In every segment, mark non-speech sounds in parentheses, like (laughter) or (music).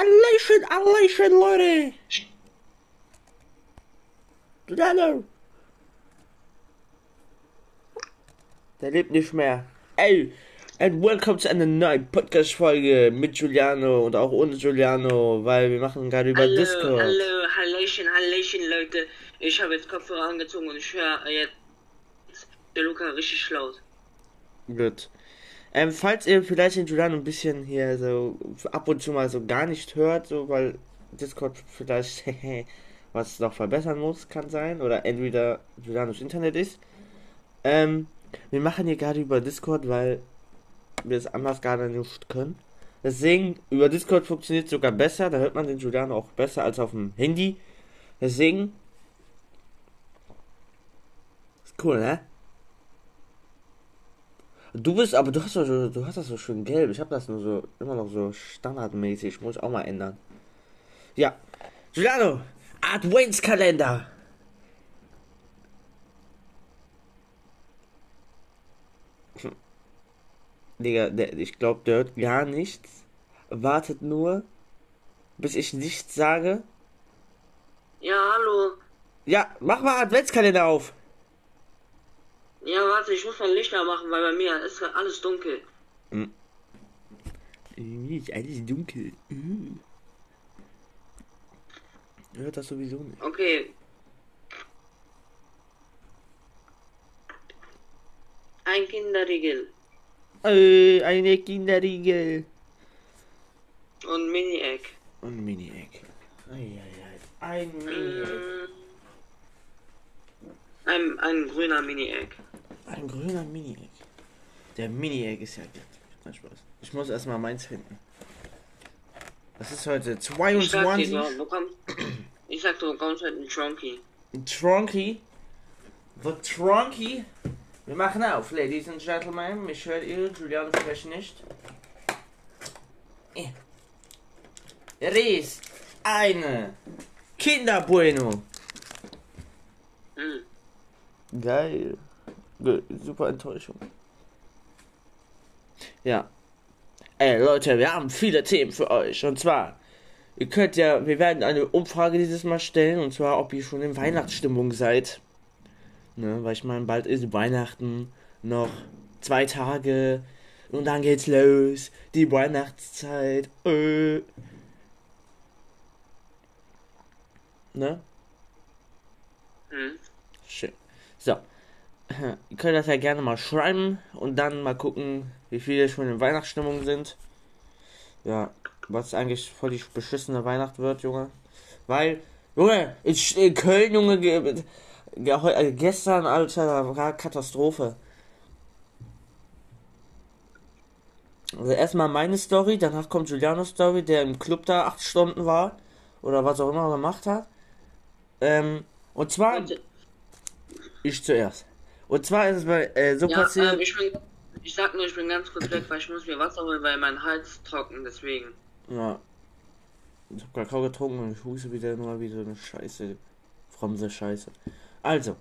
Hallöchen, Hallöchen, Leute! Giuliano! Der lebt nicht mehr. Ey, and welcome zu einer neuen Podcast-Folge mit Giuliano und auch ohne Giuliano, weil wir machen gerade über hallo, Discord. Hallo, Hallöchen, Hallöchen, Leute. Ich habe jetzt Kopfhörer angezogen und ich höre jetzt der Luca richtig laut. Gut. Ähm, falls ihr vielleicht den Giuliano ein bisschen hier so ab und zu mal so gar nicht hört, so weil Discord vielleicht (laughs) was noch verbessern muss, kann sein, oder entweder Giulianos Internet ist. Ähm, wir machen hier gerade über Discord, weil wir es anders gar nicht können. Deswegen, über Discord funktioniert es sogar besser, da hört man den Giuliano auch besser als auf dem Handy. Deswegen. Ist cool, ne? Du bist, aber du hast doch so, du hast das so schön gelb. Ich habe das nur so immer noch so standardmäßig. Muss ich auch mal ändern. Ja. Giuliano, Adventskalender. Hm. Digga, der, ich glaube, der hört gar nichts. Wartet nur, bis ich nichts sage. Ja, hallo. Ja, mach mal Adventskalender auf. Ja, warte, ich muss mein Licht machen, weil bei mir ist alles dunkel. Irgendwie ist alles dunkel. Mhm. Hört das sowieso nicht. Okay. Ein Kinderriegel Äh, eine Kinderriegel. und Mini-Egg. Und Mini-Egg. Eieiei. Ein Mini-Egg. Mm. Ein, ein grüner Mini-Egg. Ein grüner Mini-Egg. Der Mini-Egg ist ja gut. Nein, Spaß. Ich muss erstmal meins finden. Das ist heute Ich sag dir, 22. bekommst, ich sag, du bekommst halt einen Tronky. Tronky. The Tronky. Wir machen auf, Ladies and Gentlemen. Mich hört ihr, Giuliano vielleicht nicht. Eh. Er ist eine Kinderbueno. Hm. Geil. Super Enttäuschung. Ja. Ey, Leute, wir haben viele Themen für euch. Und zwar, ihr könnt ja, wir werden eine Umfrage dieses Mal stellen. Und zwar, ob ihr schon in Weihnachtsstimmung seid. Ne, weil ich meine, bald ist Weihnachten. Noch zwei Tage. Und dann geht's los. Die Weihnachtszeit. Äh. Ne? Hm. Schön. So. Ihr könnt das ja gerne mal schreiben und dann mal gucken, wie viele schon in Weihnachtsstimmung sind. Ja, was eigentlich voll die beschissene Weihnacht wird, Junge. Weil, Junge, in, Köln, Junge, ge, ge, heu- äh, gestern, Alter, war Katastrophe. Also erstmal meine Story, danach kommt Giulianos Story, der im Club da acht Stunden war. Oder was auch immer er gemacht hat. Ähm, und zwar, ich zuerst. Und zwar ist es bei, äh, so ja, passiert. ähm, ich, bin, ich sag nur, ich bin ganz kurz weg, weil ich muss mir Wasser holen, weil mein Hals trocken, deswegen. Ja. Ich hab Kakao getrunken und ich huste wieder nur wie so eine Scheiße. Fromse Scheiße. Also,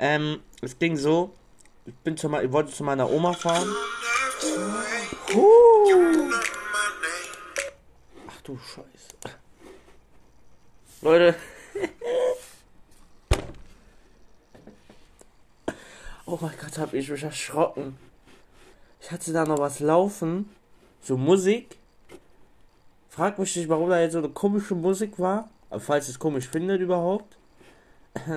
ähm, es ging so. Ich bin zu ich wollte zu meiner Oma fahren. Huh. Ach du Scheiße. Leute. Oh mein Gott, hab ich mich erschrocken. Ich hatte da noch was laufen. So Musik. Frag mich nicht, warum da jetzt so eine komische Musik war. Aber falls es komisch findet überhaupt. (laughs)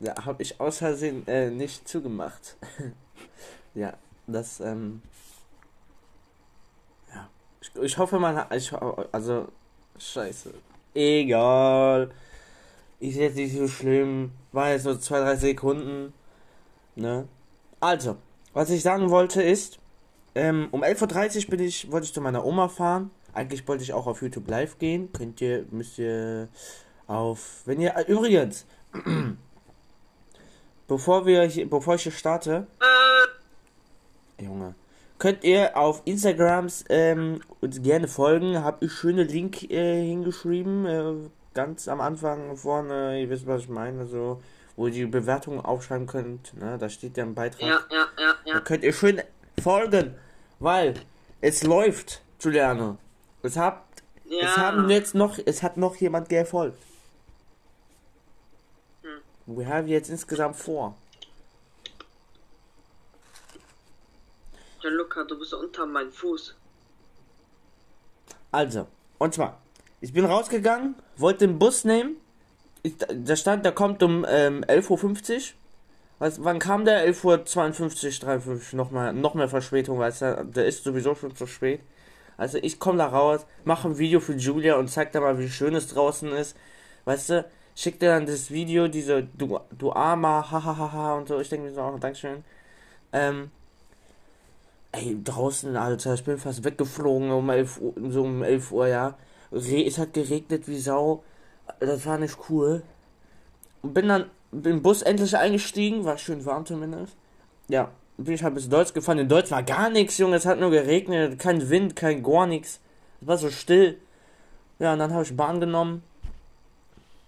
ja, habe ich aus Versehen äh, nicht zugemacht. (laughs) ja, das, ähm. Ja. Ich, ich hoffe, hat. Ich, also. Scheiße. Egal. Ist jetzt nicht so schlimm. War jetzt nur zwei, drei Sekunden. Ne? Also, was ich sagen wollte ist. Ähm, um 11.30 Uhr bin ich, wollte ich zu meiner Oma fahren. Eigentlich wollte ich auch auf YouTube live gehen. Könnt ihr, müsst ihr auf, wenn ihr, äh, übrigens, (clears throat) bevor wir, hier, bevor ich hier starte, Junge, könnt ihr auf Instagrams ähm, uns gerne folgen. Hab ich schöne Link äh, hingeschrieben, äh, ganz am Anfang vorne, ihr wisst, was ich meine, so, wo ihr die Bewertungen aufschreiben könnt, ne, da steht ja ein Beitrag. ja, ja, ja, Da ja. könnt ihr schön folgen, weil es läuft, Giuliano. Es habt Ja. Es haben jetzt noch, es hat noch jemand gefolgt. Hm. Wir haben jetzt insgesamt vor. Gianluca, du bist unter meinem Fuß. Also, und zwar, ich bin rausgegangen, wollte den Bus nehmen. Ich, da stand, der kommt um ähm, 11.50 Uhr. Was, wann kam der? 11.52 Uhr, 53, noch, mal, noch mehr Verspätung, weißt du, der ist sowieso schon zu spät. Also ich komme da raus, mache ein Video für Julia und zeig dir mal, wie schön es draußen ist. Weißt du, schick dir dann das Video, diese du, du armer, hahaha und so. Ich denke mir so, oh, Dankeschön. Ähm, ey, draußen, Alter, ich bin fast weggeflogen um 11 Uhr, so um 11 Uhr, ja. Es hat geregnet wie Sau. Das war nicht cool. Und bin dann im Bus endlich eingestiegen, war schön warm zumindest. Ja, bin ich halt bis Deutsch gefahren. In Deutsch war gar nichts, Junge. Es hat nur geregnet, kein Wind, kein gar nichts. Es war so still. Ja, und dann habe ich Bahn genommen.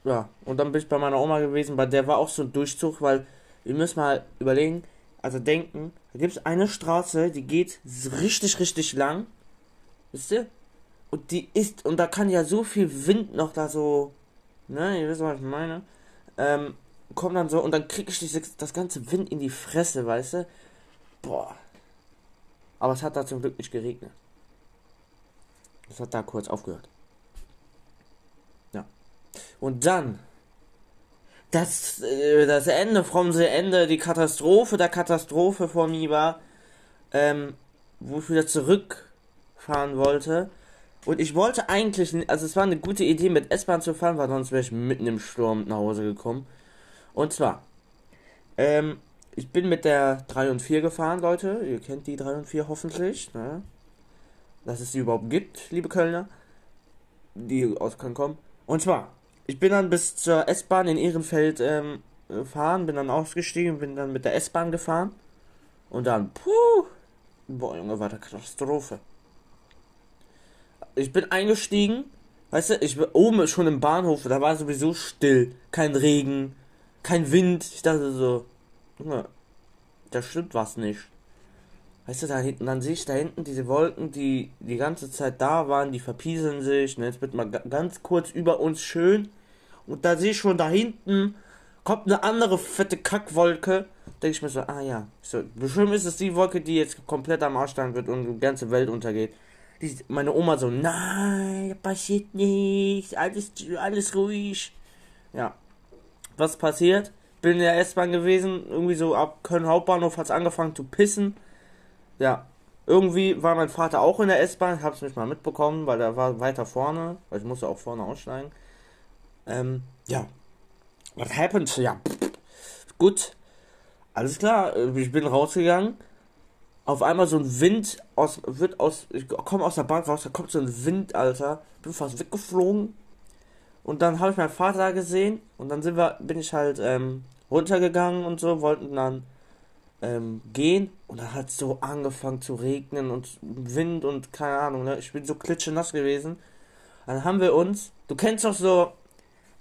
Ja, und dann bin ich bei meiner Oma gewesen, bei der war auch so ein Durchzug, weil ihr müsst mal überlegen, also denken, da gibt es eine Straße, die geht richtig, richtig lang. Wisst ihr? Und die ist, und da kann ja so viel Wind noch da so, ne, ihr wisst, was ich meine. Ähm, kommt dann so, und dann krieg ich dieses, das ganze Wind in die Fresse, weißt du? Boah. Aber es hat da zum Glück nicht geregnet. Es hat da kurz aufgehört. Ja. Und dann. Das, äh, das Ende vom Ende, die Katastrophe der Katastrophe von mir war, ähm, wo ich wieder zurückfahren wollte. Und ich wollte eigentlich, also es war eine gute Idee mit S-Bahn zu fahren, weil sonst wäre ich mitten im Sturm nach Hause gekommen. Und zwar, ähm, ich bin mit der 3 und 4 gefahren, Leute. Ihr kennt die 3 und 4 hoffentlich. Ne? Dass es die überhaupt gibt, liebe Kölner. Die aus Köln kommen. Und zwar, ich bin dann bis zur S-Bahn in Ehrenfeld ähm, gefahren, bin dann ausgestiegen, bin dann mit der S-Bahn gefahren. Und dann, puh, boah, Junge, war eine Katastrophe. Ich bin eingestiegen, weißt du, ich bin oben schon im Bahnhof, da war sowieso still, kein Regen, kein Wind. Ich dachte so, Junge, da stimmt was nicht. Weißt du, da hinten, dann sehe ich da hinten diese Wolken, die die ganze Zeit da waren, die verpieseln sich. Ne? Jetzt wird mal ganz kurz über uns schön. Und da sehe ich schon da hinten, kommt eine andere fette Kackwolke. Denke ich mir so, ah ja, so, bestimmt ist es die Wolke, die jetzt komplett am Arsch stehen wird und die ganze Welt untergeht. Die, meine Oma so, nein, passiert nichts, alles, alles ruhig. Ja. Was passiert? Bin in der S-Bahn gewesen, irgendwie so ab Köln Hauptbahnhof hat es angefangen zu pissen. Ja. Irgendwie war mein Vater auch in der S-Bahn, hab's nicht mal mitbekommen, weil er war weiter vorne, weil ich musste auch vorne aussteigen. Ähm, ja. What happened? Ja. Gut. Alles klar, ich bin rausgegangen auf einmal so ein Wind aus, wird aus, ich komme aus der Bank raus, da kommt so ein Wind, Alter, bin fast weggeflogen. Und dann habe ich meinen Vater gesehen und dann sind wir, bin ich halt ähm, runtergegangen und so, wollten dann ähm, gehen und dann hat so angefangen zu regnen und Wind und keine Ahnung, ne? Ich bin so klitschenass gewesen. Dann haben wir uns, du kennst doch so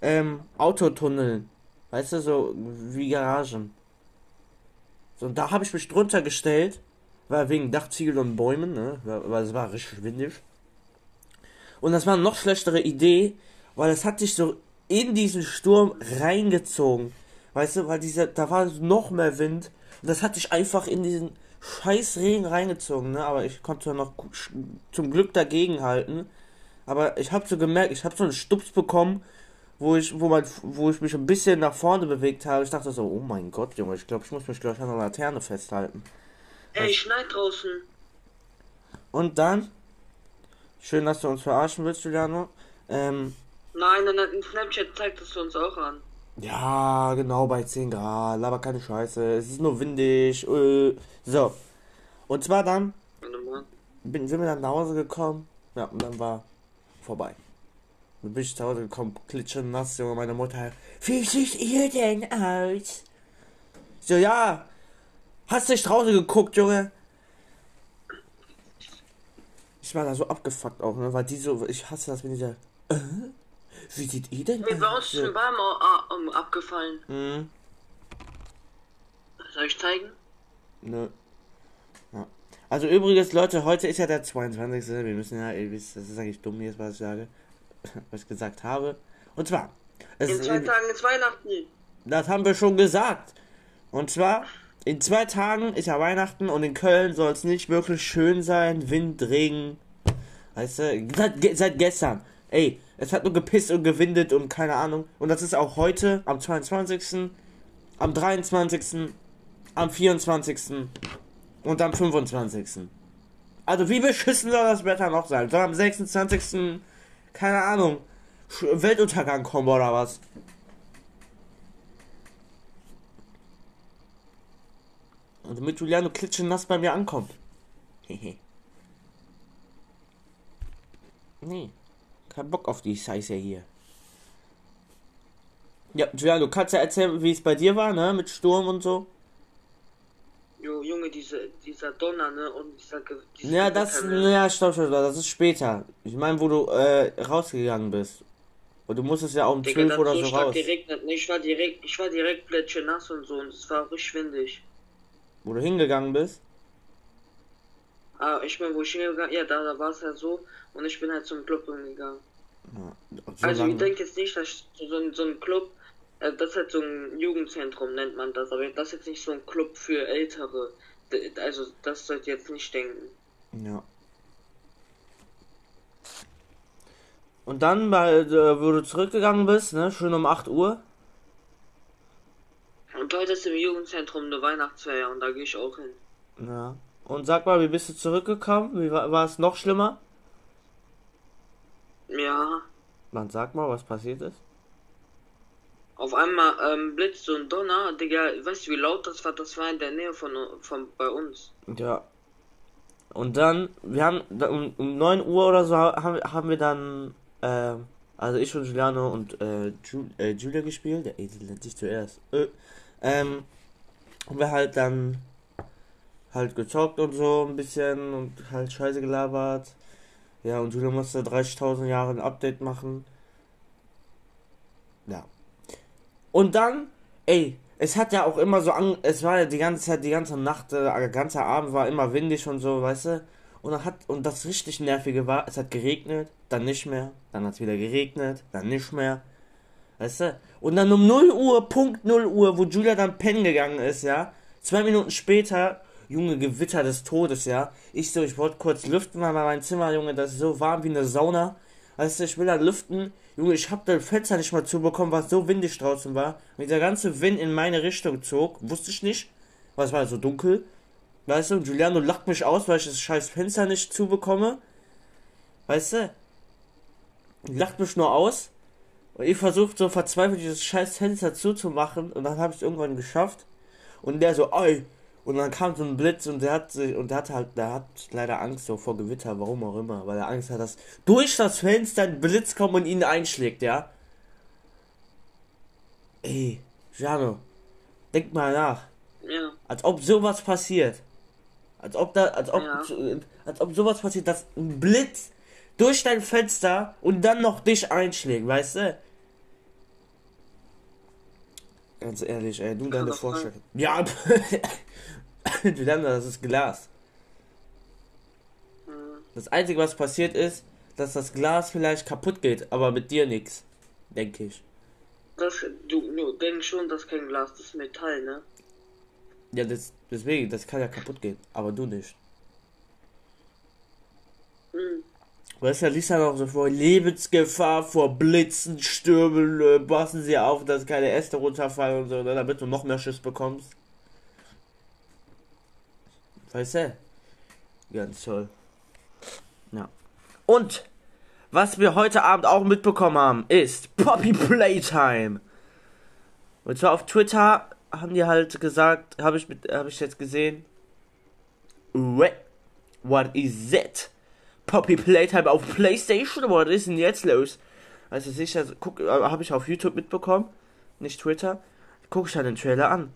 ähm, Autotunnel, weißt du, so wie Garagen. So, und da habe ich mich drunter gestellt war wegen Dachziegel und Bäumen, ne? Weil es war richtig windig. Und das war eine noch schlechtere Idee, weil es hat sich so in diesen Sturm reingezogen. Weißt du, weil dieser, da war noch mehr Wind. Und das hat sich einfach in diesen scheiß Regen reingezogen, ne? Aber ich konnte noch zum Glück dagegen halten. Aber ich habe so gemerkt, ich habe so einen Stups bekommen, wo ich, wo, mein, wo ich mich ein bisschen nach vorne bewegt habe. Ich dachte so, oh mein Gott, Junge, ich glaube, ich muss mich gleich an der Laterne festhalten. Ey, schneit draußen. Und dann, schön, dass du uns verarschen willst, Juliano. Ähm, nein, nein, nein, in Snapchat zeigt es uns auch an. Ja, genau, bei 10 Grad, aber keine Scheiße, es ist nur windig. Äh, so. Und zwar dann, bin, sind wir dann nach Hause gekommen, ja, und dann war vorbei. Dann bin ich zu Hause gekommen, klitschenass, Junge, meine Mutter, wie seht ihr denn aus? So, ja, Hast du nicht draußen geguckt, Junge? Ich war da so abgefuckt auch, ne? Weil die so, ich hasse das, wenn die da. Äh, wie sieht ihr denn? Mir war uns schon Baum um, abgefallen. Mhm. Soll ich zeigen? Nö. Ja. Also übrigens, Leute, heute ist ja der 22. Wir müssen ja, ihr wisst, das ist eigentlich dumm jetzt, was ich sage, (laughs) was ich gesagt habe. Und zwar. In zwei Tagen ist Weihnachten. Das haben wir schon gesagt. Und zwar, in zwei Tagen ist ja Weihnachten und in Köln soll es nicht wirklich schön sein. Wind, Regen. Weißt du, seit, seit gestern. Ey, es hat nur gepisst und gewindet und keine Ahnung. Und das ist auch heute, am 22., am 23., am 24. und am 25. Also wie beschissen soll das Wetter noch sein? Soll am 26. keine Ahnung, Weltuntergang kommen oder was? Und damit Giuliano klitschenass bei mir ankommt. Hehe. nee. Kein Bock auf die Scheiße hier. Ja, Giuliano, du kannst ja erzählen, wie es bei dir war, ne? Mit Sturm und so. Jo, Junge, diese, dieser Donner, ne? Und dieser. dieser ja, das. Ne? Ja, stopp, stopp, stopp, das ist später. Ich meine, wo du äh, rausgegangen bist. Und du musstest ja auch um 12 oder so, so raus. Geregnet. Ich war direkt, ich war direkt nass und so und es war richtig windig. Wo du hingegangen bist? Ah, ich meine, wo ich hingegangen ja, da, da war es halt so und ich bin halt zum Club hingegangen. Ja, so also, ich denke jetzt nicht, dass so, so ein Club, äh, das ist halt so ein Jugendzentrum, nennt man das, aber das ist jetzt nicht so ein Club für Ältere. Also, das sollt ihr jetzt nicht denken. Ja. Und dann, weil, äh, wo du zurückgegangen bist, ne, schön um 8 Uhr, und heute ist im Jugendzentrum eine Weihnachtsfeier und da gehe ich auch hin. Ja. Und sag mal, wie bist du zurückgekommen? Wie war, war es noch schlimmer? Ja. Man sag mal, was passiert ist. Auf einmal ähm, blitzt und Donner, Digga, weißt du wie laut das war? Das war in der Nähe von, von bei uns. Ja. Und dann, wir haben um, um 9 Uhr oder so haben, haben wir dann, äh, also ich und Giuliano und äh, Ju, äh, Julia gespielt. Der Esel nennt sich zuerst. Äh, ähm, haben wir halt dann halt gezockt und so ein bisschen und halt Scheiße gelabert. Ja, und Julia musste 30.000 Jahre ein Update machen. Ja. Und dann, ey, es hat ja auch immer so an, es war ja die ganze Zeit, die ganze Nacht, äh, der ganze Abend war immer windig und so, weißt du? Und dann hat, und das richtig nervige war, es hat geregnet, dann nicht mehr, dann hat es wieder geregnet, dann nicht mehr. Weißt du? Und dann um 0 Uhr, Punkt 0 Uhr, wo Julia dann pennen gegangen ist, ja. Zwei Minuten später, Junge, Gewitter des Todes, ja. Ich so, ich wollte kurz lüften, weil mein Zimmer, Junge, das ist so warm wie eine Sauna. Weißt du, ich will da lüften. Junge, ich hab das Fenster nicht mal zubekommen, es so windig draußen war. Und der ganze Wind in meine Richtung zog, wusste ich nicht. Weil es war so dunkel. Weißt du, Giuliano lacht mich aus, weil ich das scheiß Fenster nicht zubekomme. Weißt du? Lacht mich nur aus. Und ich versucht so verzweifelt dieses scheiß Fenster zuzumachen und dann habe ich es irgendwann geschafft. Und der so, ey. Und dann kam so ein Blitz und der hat sich, und der hat halt, der hat leider Angst so vor Gewitter, warum auch immer, weil er Angst hat, dass durch das Fenster ein Blitz kommt und ihn einschlägt, ja. Ey, Jano, denk mal nach. Ja. Als ob sowas passiert. Als ob da, als ob, ja. als ob sowas passiert, dass ein Blitz durch dein Fenster und dann noch dich einschlägt, weißt du? Ganz ehrlich, ey, du deine Vorstellung. Ja, (laughs) das ist Glas. Hm. Das Einzige, was passiert ist, dass das Glas vielleicht kaputt geht, aber mit dir nichts. Denke ich. Das, du, du denkst schon, dass kein Glas, das ist Metall, ne? Ja, das, deswegen, das kann ja kaputt gehen, aber du nicht. Hm. Weißt du, liest ja noch so vor Lebensgefahr, vor Blitzen, Stürmen, äh, passen sie auf, dass keine Äste runterfallen und so, ne, damit du noch mehr Schiss bekommst. Weißt du? Ganz toll. Ja. Und was wir heute Abend auch mitbekommen haben, ist Poppy Playtime. Und zwar auf Twitter haben die halt gesagt, habe ich mit, habe ich jetzt gesehen. What is that? Poppy Playtime auf PlayStation? Was ist denn jetzt los? Also sicher, guck, äh, habe ich auf YouTube mitbekommen, nicht Twitter. Guck ich halt den Trailer an.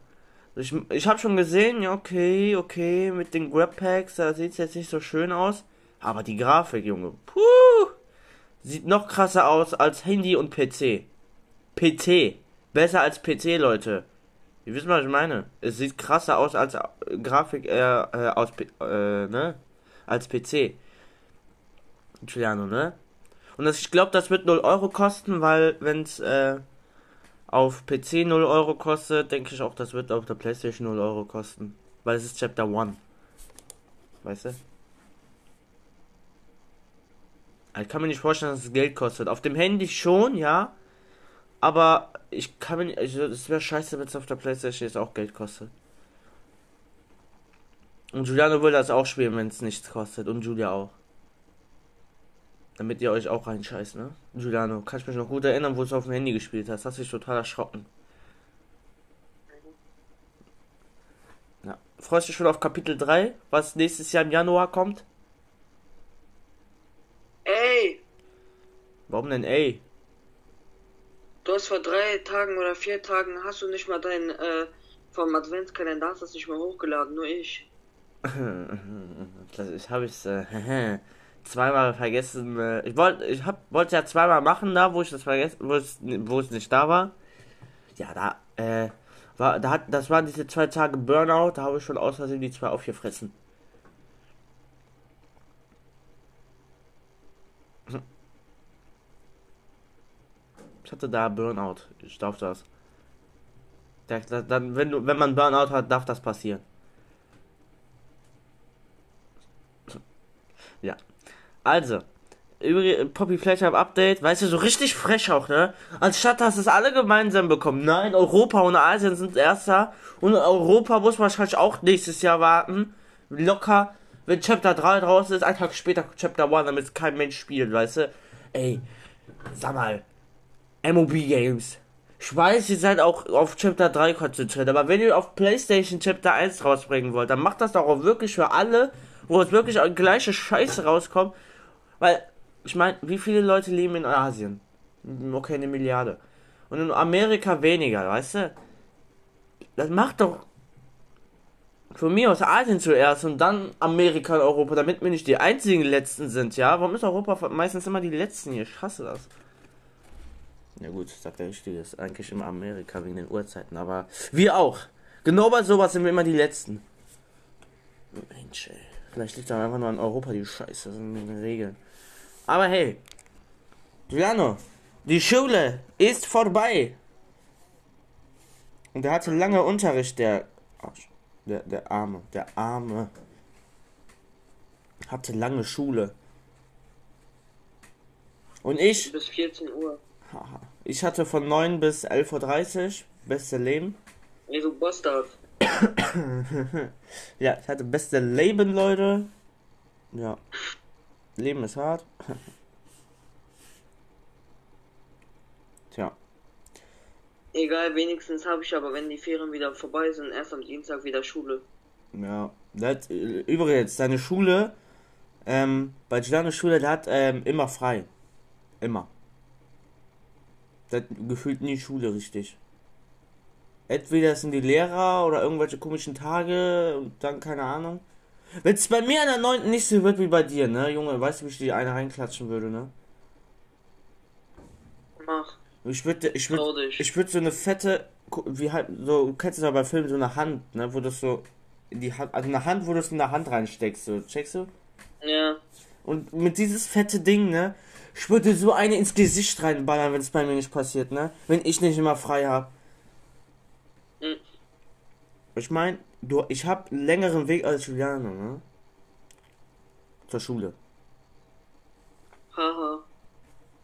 Ich, ich habe schon gesehen, ja, okay, okay, mit den Grab Packs, da sieht es jetzt nicht so schön aus. Aber die Grafik, Junge, puh, sieht noch krasser aus als Handy und PC. PC. Besser als PC, Leute. Ihr wisst, was ich meine. Es sieht krasser aus als äh, Grafik äh, äh, aus äh, ne? als PC. Giuliano, ne? Und das, ich glaube, das wird 0 Euro kosten, weil wenn es äh, auf PC 0 Euro kostet, denke ich auch, das wird auf der Playstation 0 Euro kosten. Weil es ist Chapter 1. Weißt du? Ich kann mir nicht vorstellen, dass es Geld kostet. Auf dem Handy schon, ja. Aber ich kann mir nicht. Also, es wäre scheiße, wenn es auf der Playstation jetzt auch Geld kostet. Und Juliano will das auch spielen, wenn es nichts kostet. Und Julia auch. Damit ihr euch auch reinscheißt, ne? Giuliano, kannst mich noch gut erinnern, wo du auf dem Handy gespielt hast. Hast dich total erschrocken. Ja. Freust du dich schon auf Kapitel 3, was nächstes Jahr im Januar kommt? Ey! Warum denn ey? Du hast vor drei Tagen oder vier Tagen hast du nicht mal dein äh, vom Adventskalender hast das nicht mal hochgeladen, nur ich. (laughs) das ich habe ich äh, (laughs) zweimal vergessen. Äh, ich wollte, ich hab, wollte ja zweimal machen da, wo ich das vergessen, wo es, wo es nicht da war. Ja, da, äh, war, da hat, das waren diese zwei Tage Burnout, da habe ich schon aus Versehen die zwei aufgefressen. Ich hatte da Burnout. Ich darf das. Dann, wenn du, wenn man Burnout hat, darf das passieren. Ja. Also, Poppy Flash Update, weißt du, so richtig frech auch, ne? Anstatt dass es alle gemeinsam bekommen. Nein, Europa und Asien sind erster. Und Europa muss wahrscheinlich auch nächstes Jahr warten. Locker, wenn Chapter 3 draußen ist, ein Tag später Chapter 1, damit kein Mensch spielt, weißt du? Ey, sag mal, MOB Games. Ich weiß, ihr seid auch auf Chapter 3 konzentriert, aber wenn ihr auf PlayStation Chapter 1 rausbringen wollt, dann macht das doch auch wirklich für alle, wo es wirklich gleiche Scheiße rauskommt weil, ich meine, wie viele Leute leben in Asien? Okay, eine Milliarde. Und in Amerika weniger, weißt du? Das macht doch von mir aus Asien zuerst und dann Amerika und Europa, damit wir nicht die einzigen Letzten sind, ja? Warum ist Europa meistens immer die Letzten hier? Ich hasse das. Ja gut, sagt der Richtige, ist eigentlich immer Amerika wegen den Uhrzeiten, aber wir auch. Genau bei sowas sind wir immer die Letzten. Mensch, ey. Vielleicht liegt da einfach nur an Europa die Scheiße, das sind Regeln. Aber hey, Giuliano, die Schule ist vorbei. Und er hatte lange Unterricht, der, der, der Arme, der Arme. Hatte lange Schule. Und ich. Bis 14 Uhr. Ich hatte von 9 bis 11.30 Uhr beste Leben. Nee, du Bastard. (coughs) ja, ich hatte beste Leben, Leute. Ja. Leben ist hart. Tja. Egal, wenigstens habe ich aber, wenn die Ferien wieder vorbei sind, erst am Dienstag wieder Schule. Ja, das, übrigens, seine Schule, ähm, bei Giulianos Schule, der hat ähm, immer frei. Immer. Hat gefühlt nie Schule richtig. Entweder sind die Lehrer oder irgendwelche komischen Tage und dann keine Ahnung. Wenn es bei mir an der 9. nicht so wird wie bei dir, ne, Junge, weißt du, wie ich die eine reinklatschen würde, ne? Mach. Ich würde, ich würde, ich würde so eine fette, wie halt, so, du kennst du ja bei Filmen so eine Hand, ne, wo du so in die Hand, also eine Hand, wo du es in der Hand reinsteckst, so, checkst du? Ja. Und mit dieses fette Ding, ne, ich würde so eine ins Gesicht reinballern, wenn es bei mir nicht passiert, ne, wenn ich nicht immer frei hab. Mhm. Ich meine, Du, ich habe einen längeren Weg als Juliano, ne? Zur Schule. Haha.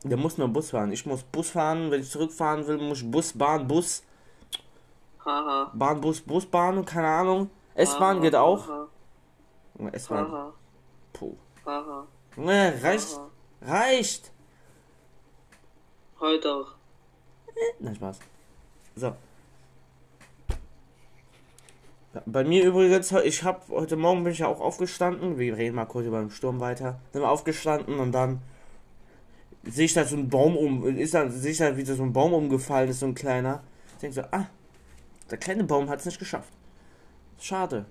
Der muss nur Bus fahren. Ich muss Bus fahren. Wenn ich zurückfahren will, muss ich Bus, Bahn, Bus. Haha. Bahn, Bus, Bus, Bahn, keine Ahnung. S-Bahn geht auch. S-Bahn. Puh. Haha. Ne, reicht. Reicht. Heute auch. Nein, Spaß. So. Bei mir übrigens, ich habe heute Morgen bin ich ja auch aufgestanden. Wir reden mal kurz über den Sturm weiter. Bin aufgestanden und dann sehe ich da so ein Baum um, ist dann sehe ich da wieder so ein Baum umgefallen ist, so ein kleiner. Ich denke so, ah, der kleine Baum hat es nicht geschafft. Schade.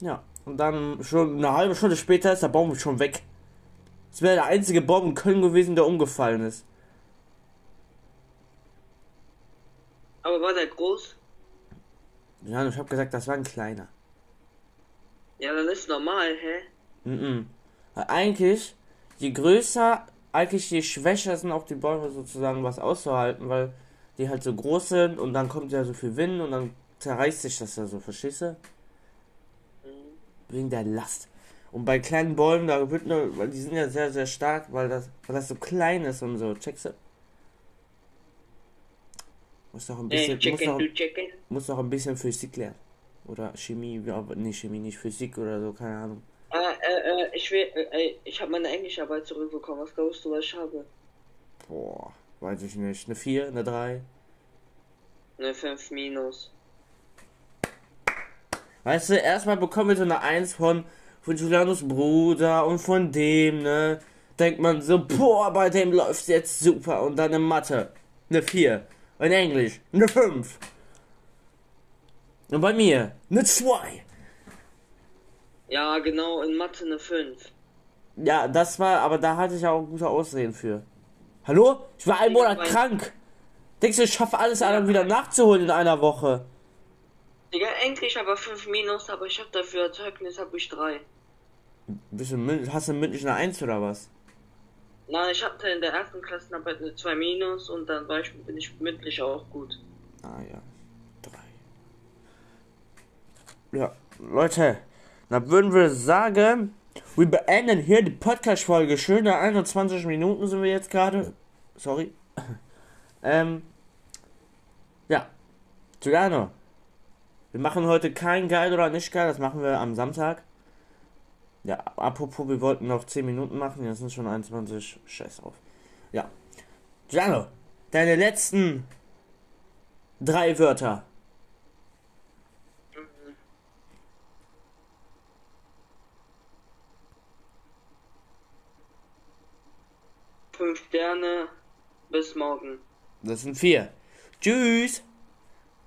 Ja. Und dann schon eine halbe Stunde später ist der Baum schon weg. Es wäre der einzige Baum in Köln gewesen, der umgefallen ist. Aber war der groß? Ja, ich habe gesagt, das war ein kleiner. Ja, dann ist normal, hä? Mhm. Eigentlich, je größer, eigentlich je schwächer sind auch die Bäume sozusagen was auszuhalten, weil die halt so groß sind und dann kommt ja so viel Wind und dann zerreißt sich das ja so, verstehst du? Mhm. Wegen der Last. Und bei kleinen Bäumen, da wird nur, weil die sind ja sehr, sehr stark, weil das, weil das so klein ist und so, checkst du? Muss doch ein bisschen, hey, muss, doch, muss doch ein bisschen Physik lernen. Oder Chemie, aber nicht Chemie, nicht Physik oder so, keine Ahnung. Äh, äh, äh ich will, äh, ich habe meine Englischarbeit zurückbekommen. Was glaubst du, was ich habe? Boah, weiß ich nicht. Eine 4, eine 3? Eine 5 minus. Weißt du, erstmal bekommen wir so eine 1 von, von Julianos Bruder und von dem, ne? Denkt man so, boah, bei dem läuft's jetzt super. Und dann in Mathe, eine 4. In Englisch, eine 5. Und bei mir, eine 2. Ja, genau, in Mathe eine 5. Ja, das war, aber da hatte ich auch gute Ausreden für. Hallo? Ich war ein Monat krank. Denkst du, ich schaffe alles anderen wieder nachzuholen in einer Woche? Digga, endlich aber 5 Minus, aber ich hab dafür Zeugnis, hab ich 3. Bist du, hast du mündlich eine 1 oder was? Nein, ich hatte in der ersten Klassenarbeit eine 2 Minus und dann war ich, bin ich mündlich auch gut. Ah ja, 3. Ja, Leute, dann würden wir sagen, wir beenden hier die Podcast-Folge. Schöne 21 Minuten sind wir jetzt gerade. Sorry. (laughs) Ähm, ja. Giuliano. Wir machen heute kein geil oder nicht geil. Das machen wir am Samstag. Ja, apropos, wir wollten noch 10 Minuten machen. Jetzt sind schon 21. Scheiß auf. Ja. Giuliano, deine letzten drei Wörter. Fünf Sterne. Bis morgen. Das sind vier. Tschüss.